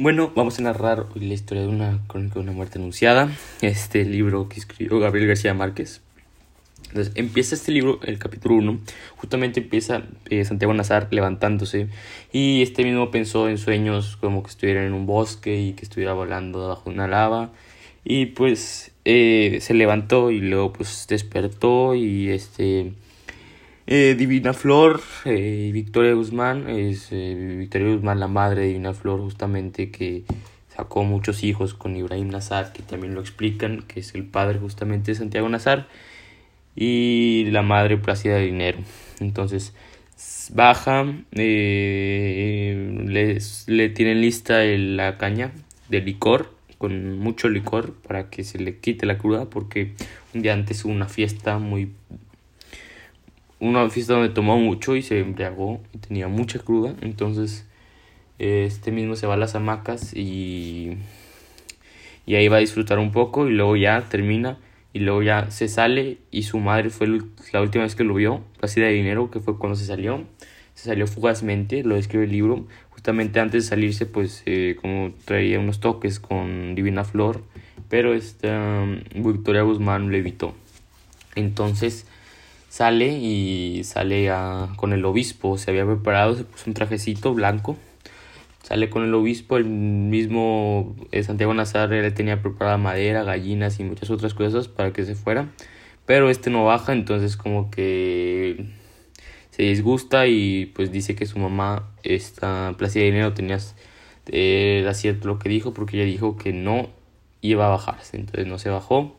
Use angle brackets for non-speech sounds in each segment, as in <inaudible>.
Bueno, vamos a narrar hoy la historia de una crónica de una muerte anunciada. Este libro que escribió Gabriel García Márquez. Entonces, empieza este libro, el capítulo 1. Justamente empieza eh, Santiago Nazar levantándose. Y este mismo pensó en sueños como que estuviera en un bosque y que estuviera volando bajo una lava. Y pues eh, se levantó y luego pues despertó y este eh, Divina Flor. Y Victoria Guzmán es Victoria Guzmán la madre de Divina Flor justamente que sacó muchos hijos con Ibrahim Nazar que también lo explican que es el padre justamente de Santiago Nazar y la madre Plácida de Dinero. Entonces baja eh, le tienen lista la caña de licor con mucho licor para que se le quite la cruda porque un día antes hubo una fiesta muy una fiesta donde tomó mucho y se embriagó y tenía mucha cruda. Entonces este mismo se va a las hamacas y y ahí va a disfrutar un poco y luego ya termina y luego ya se sale y su madre fue la última vez que lo vio así de dinero que fue cuando se salió. Se salió fugazmente lo describe el libro. Justamente antes de salirse pues eh, como traía unos toques con Divina Flor pero esta um, Victoria Guzmán lo evitó. Entonces sale y sale a, con el obispo. Se había preparado se puso un trajecito blanco. Sale con el obispo el mismo eh, Santiago Nazar le tenía preparada madera gallinas y muchas otras cosas para que se fuera. Pero este no baja entonces como que se disgusta y pues dice que su mamá, esta Plácida de Dinero, tenía, era cierto lo que dijo porque ella dijo que no iba a bajarse, entonces no se bajó.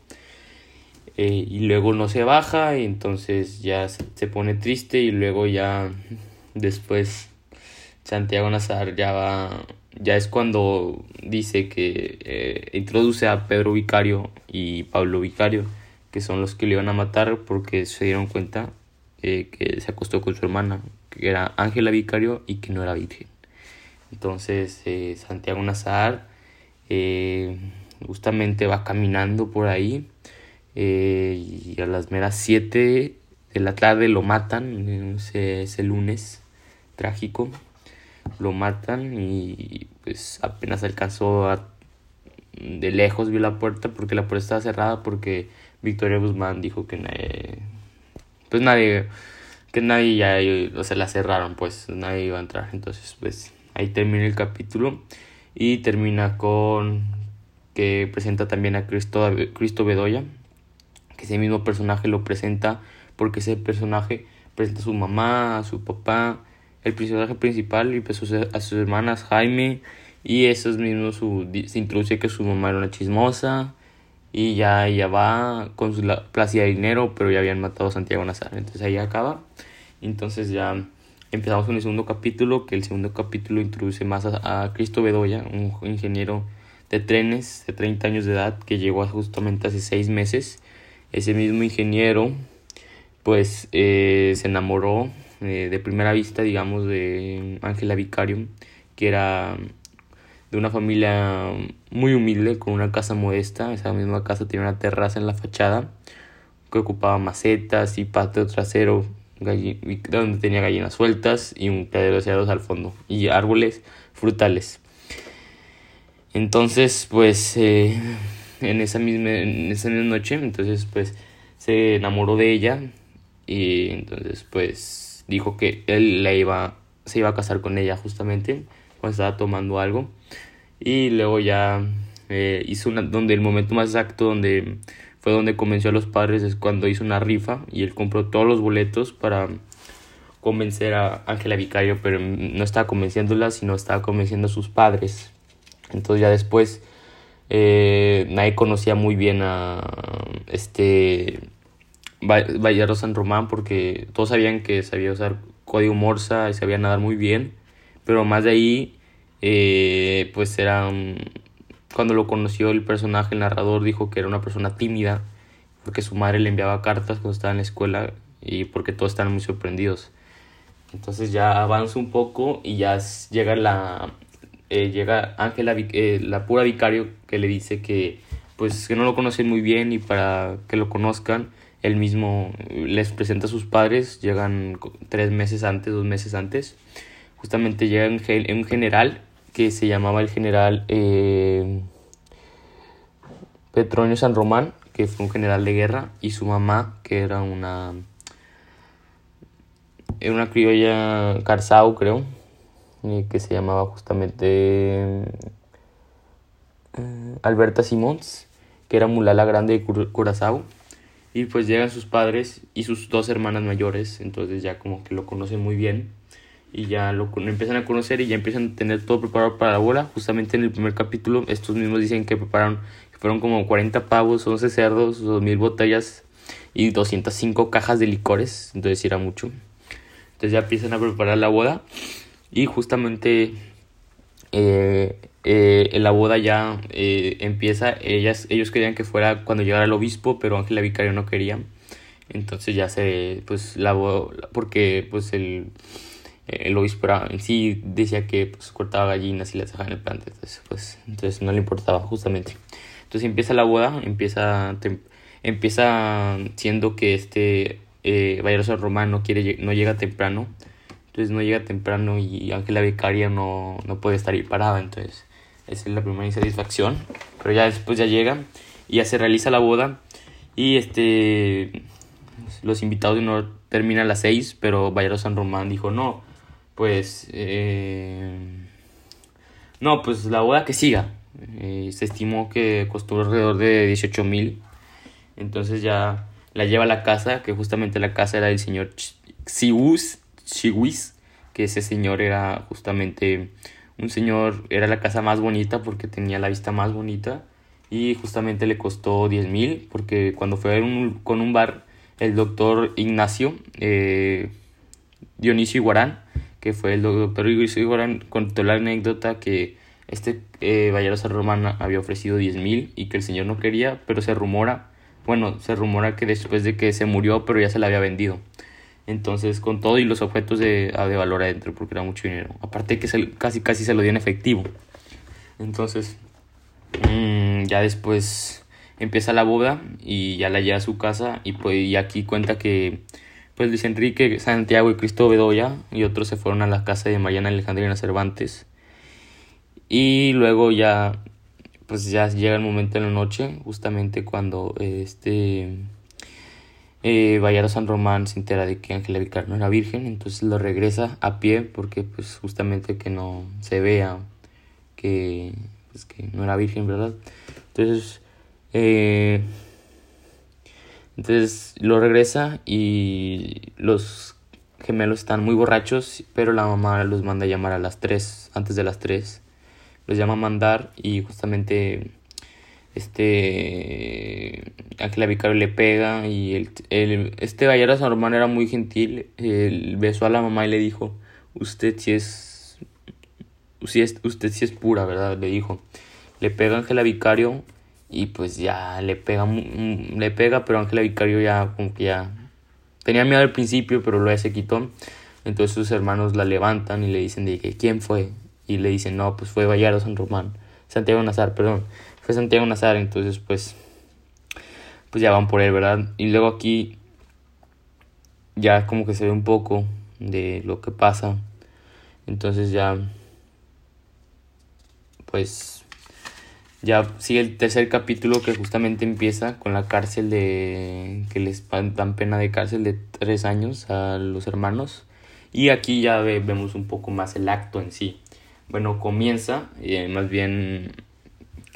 Eh, y luego no se baja y entonces ya se, pone triste y luego ya <laughs> después Santiago Nazar ya va ya es cuando dice que eh, introduce a Pedro Vicario y Pablo Vicario que son los que le iban a matar porque se dieron cuenta eh, que se acostó con su hermana, que era Ángela Vicario y que no era virgen. Entonces Santiago Nazar justamente va caminando por ahí y a las meras 7 de la tarde lo matan, ese, ese lunes trágico, lo matan y pues apenas alcanzó de lejos vio la puerta porque la puerta estaba cerrada porque Victoria Guzmán dijo que pues nadie, que nadie ya, o sea, la cerraron, pues nadie iba a entrar. Entonces, pues ahí termina el capítulo y termina con que presenta también a Cristo, Cristo Bedoya, que ese mismo personaje lo presenta porque ese personaje presenta a su mamá, a su papá, el personaje principal y pues a sus hermanas Jaime y esos mismos su, se introduce que su mamá era una chismosa y ya ella va con su plaza de dinero, pero ya habían matado a Santiago Nazar. Entonces ahí acaba. Entonces ya empezamos con el segundo capítulo, que el segundo capítulo introduce más a, Cristo Bedoya, un ingeniero de trenes de 30 años de edad que llegó justamente hace seis meses. Ese mismo ingeniero pues eh, se enamoró eh, de primera vista, digamos, de Ángela Vicario, que era de una familia muy humilde, con una casa modesta. Esa misma casa tenía una terraza en la fachada que ocupaba macetas y patio trasero donde tenía gallinas sueltas y un cadero de cerdos al fondo y árboles frutales. Entonces, pues, eh, en, esa misma, en esa misma noche, entonces, pues, se enamoró de ella y entonces, pues, dijo que él la iba, se iba a casar con ella justamente cuando estaba tomando algo y luego ya eh, hizo una, donde el momento más exacto donde fue donde convenció a los padres es cuando hizo una rifa y él compró todos los boletos para convencer a Ángela Vicario, pero no estaba convenciéndola, sino estaba convenciendo a sus padres. Entonces ya después eh, nadie conocía muy bien a este Vallardo San Román porque todos sabían que sabía usar código Morsa y sabía nadar muy bien, pero más de ahí eh, pues era cuando lo conoció el personaje, el narrador dijo que era una persona tímida porque su madre le enviaba cartas cuando estaba en la escuela y porque todos estaban muy sorprendidos. Entonces ya avanza un poco y ya llega la eh, llega Ángela eh, la pura vicario que le dice que pues que no lo conocen muy bien y para que lo conozcan él mismo les presenta a sus padres llegan tres meses antes dos meses antes. Justamente llega un general que se llamaba el general eh, Petronio San Román, que fue un general de guerra, y su mamá, que era una, era una criolla Carzao, creo, eh, que se llamaba justamente eh, Alberta Simons, que era mulala grande de Curazao. Y pues llegan sus padres y sus dos hermanas mayores, entonces ya como que lo conocen muy bien y ya lo empiezan a conocer y ya empiezan a tener todo preparado para la bola. Justamente en el primer capítulo estos mismos dicen que prepararon, que fueron como 40 pavos, 11 cerdos, 2000 botellas y 205 cajas de licores, entonces era mucho. Entonces ya empiezan a preparar la boda y justamente eh, eh, en la boda ya eh, empieza, ellas, ellos querían que fuera cuando llegara el obispo, pero Ángela Vicario no quería. Entonces ya se, pues la boda, porque pues el, el obispo en sí decía que pues cortaba gallinas y las dejaba en el plante, entonces pues entonces no le importaba justamente. Entonces empieza la boda, empieza, empieza siendo que este eh, Román no, quiere, no llega temprano, entonces no llega temprano y Ángela Vicaria no, no puede estar ahí parada, entonces esa es la primera insatisfacción. Pero ya después ya llega y ya se realiza la boda. Y este los invitados honor terminan a las 6, pero Bayero San Román dijo, no, pues... Eh, no, pues la boda que siga. Eh, se estimó que costó alrededor de 18 mil. Entonces ya la lleva a la casa, que justamente la casa era del señor Xiwis, que ese señor era justamente un señor, era la casa más bonita porque tenía la vista más bonita y justamente le costó 10 mil porque cuando fue con un bar el doctor Ignacio eh, Dionisio Iguarán, que fue el doctor Dionisio Iguarán, contó la anécdota que este eh, Romana había ofrecido 10 mil y que el señor no quería, pero se rumora, bueno, se rumora que después de que se murió, pero ya se la había vendido. Entonces, con todo y los objetos de, de valor adentro, porque era mucho dinero. Aparte que se, casi casi se lo dio en efectivo. Entonces, mmm, ya después empieza la boda y ya la lleva a su casa y pues y aquí cuenta que pues Luis Enrique, Santiago y Cristo Bedoya y otros se fueron a la casa de Mariana Alejandrina Cervantes. Y luego ya pues ya llega el momento en la noche, justamente cuando este eh, San Román se entera de que Ángela Vicar no era virgen, entonces lo regresa a pie porque pues justamente que no se vea que, pues, que no era virgen, ¿verdad? Entonces, eh, entonces lo regresa y los gemelos están muy borrachos, pero la mamá los manda a llamar a las 3, antes de las 3. Los llama a mandar y justamente este Ángela Vicario le pega y el, el este Bayero San Román era muy gentil, él besó a la mamá y le dijo, usted si es, usted sí es pura, ¿verdad? Le dijo. Le pega a Ángela Vicario y pues ya le pega, le pega, pero Ángela Vicario ya como que ya tenía miedo al principio, pero luego se quitó. Entonces sus hermanos la levantan y le dicen de que quién fue y le dicen no, pues fue Bayero San Román, Santiago Nazar, perdón fue Santiago Nazar, entonces pues pues ya van por él, ¿verdad? Y luego aquí ya como que se ve un poco de lo que pasa. Entonces ya pues ya sigue el tercer capítulo que justamente empieza con la cárcel de que les dan pena de cárcel de tres años a los hermanos y aquí ya vemos un poco más el acto en sí bueno comienza eh, más bien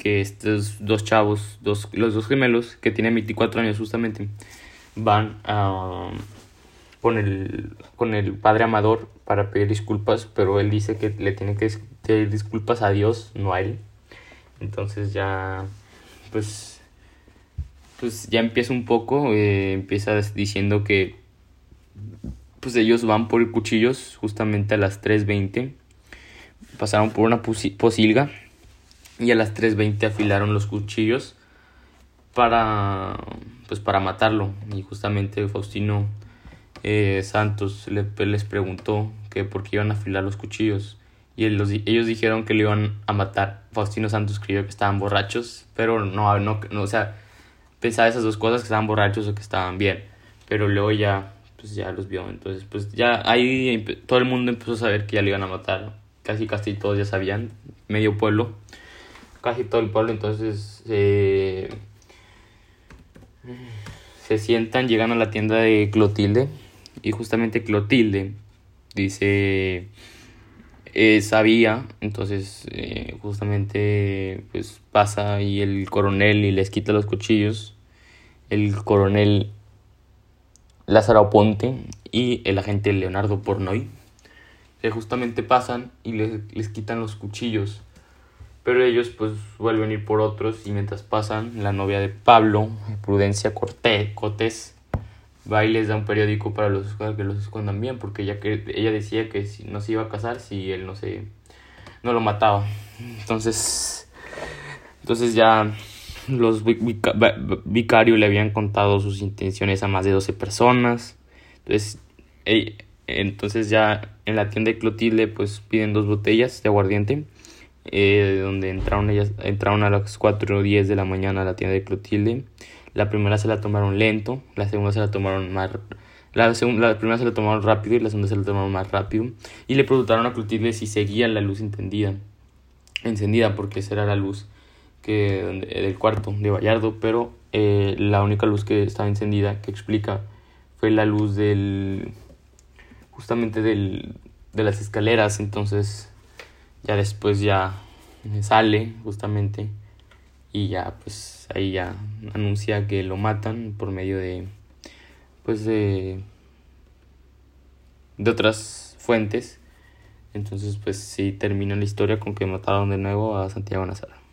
que estos dos chavos, dos, los dos gemelos que tienen 24 años justamente, van a, con, el, con el padre Amador para pedir disculpas, pero él dice que le tiene que pedir disculpas a Dios, no a él. Entonces ya, pues, pues ya empieza un poco, eh, empieza diciendo que pues ellos van por cuchillos justamente a las 3.20. Pasaron por una posilga y a las 3.20 afilaron los cuchillos para pues para matarlo. Y justamente Faustino eh, Santos les preguntó que por qué iban a afilar los cuchillos. Y ellos dijeron que le iban a matar. Faustino Santos creyó que estaban borrachos pero no, no, no o sea pensaba esas dos cosas que estaban borrachos o que estaban bien. Pero luego ya pues ya los vio. Entonces pues ya ahí todo el mundo empezó a saber que ya le iban a matar. Casi casi todos ya sabían, medio pueblo, casi todo el pueblo, entonces se sientan, llegan a la tienda de Clotilde y justamente Clotilde dice eh, sabía, entonces eh, justamente pues pasa y el coronel y les quita los cuchillos, el coronel Lázaro Ponte y el agente Leonardo Pornoy, justamente pasan y les, les quitan los cuchillos, pero ellos pues vuelven a ir por otros y mientras pasan la novia de Pablo, Prudencia Cortés, va y les da un periódico para los, que los escondan bien, porque ella, ella decía que no se iba a casar si él no se no lo mataba. Entonces, entonces ya los vicarios le habían contado sus intenciones a más de 12 personas. Entonces, entonces ya en la tienda de Clotilde pues piden dos botellas de aguardiente. Eh, donde entraron ellas entraron a las 4 o 10 de la mañana a la tienda de Clotilde la primera se la tomaron lento, la segunda se la tomaron más... La, la primera se la tomaron rápido y la segunda se la tomaron más rápido. Y le preguntaron a Clotilde si seguía la luz encendida. Encendida porque esa era la luz que del cuarto de Vallardo. Pero eh, la única luz que estaba encendida, que explica, fue la luz del... Justamente del, de las escaleras. Entonces ya después ya sale justamente y ya pues ahí ya anuncia que lo matan por medio de pues de de otras fuentes. Entonces pues sí termina la historia con que mataron de nuevo a Santiago Nazara